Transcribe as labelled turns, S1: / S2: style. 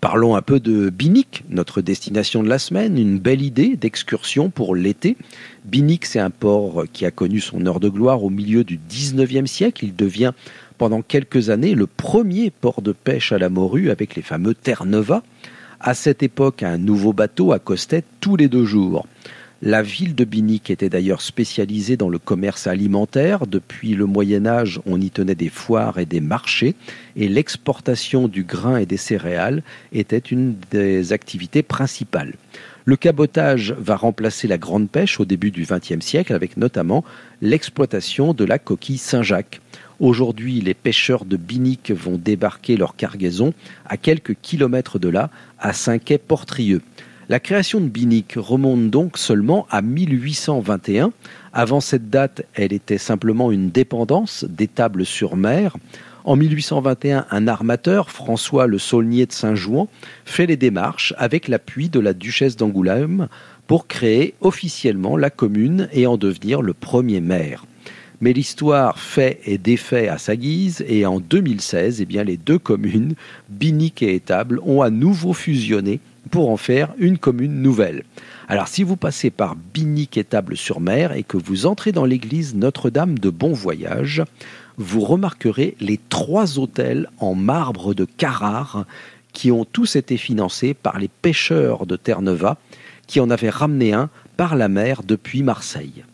S1: Parlons un peu de Binic, notre destination de la semaine, une belle idée d'excursion pour l'été. Binic, c'est un port qui a connu son heure de gloire au milieu du 19e siècle. Il devient pendant quelques années le premier port de pêche à la morue avec les fameux Terre-Neuva. À cette époque, un nouveau bateau accostait tous les deux jours. La ville de Binic était d'ailleurs spécialisée dans le commerce alimentaire. Depuis le Moyen Âge, on y tenait des foires et des marchés, et l'exportation du grain et des céréales était une des activités principales. Le cabotage va remplacer la grande pêche au début du XXe siècle, avec notamment l'exploitation de la coquille Saint-Jacques. Aujourd'hui, les pêcheurs de Binic vont débarquer leur cargaison à quelques kilomètres de là, à Saint-Quay-Portrieux. La création de Binic remonte donc seulement à 1821. Avant cette date, elle était simplement une dépendance d'Étable-sur-Mer. En 1821, un armateur, François le Saulnier de Saint-Jouan, fait les démarches avec l'appui de la duchesse d'Angoulême pour créer officiellement la commune et en devenir le premier maire. Mais l'histoire fait et défait à sa guise et en 2016, eh bien, les deux communes, Binic et Étable, ont à nouveau fusionné pour en faire une commune nouvelle. Alors si vous passez par Binic et sur mer et que vous entrez dans l'église Notre-Dame de Bon Voyage, vous remarquerez les trois hôtels en marbre de Carrare qui ont tous été financés par les pêcheurs de Terre-Neuva qui en avaient ramené un par la mer depuis Marseille.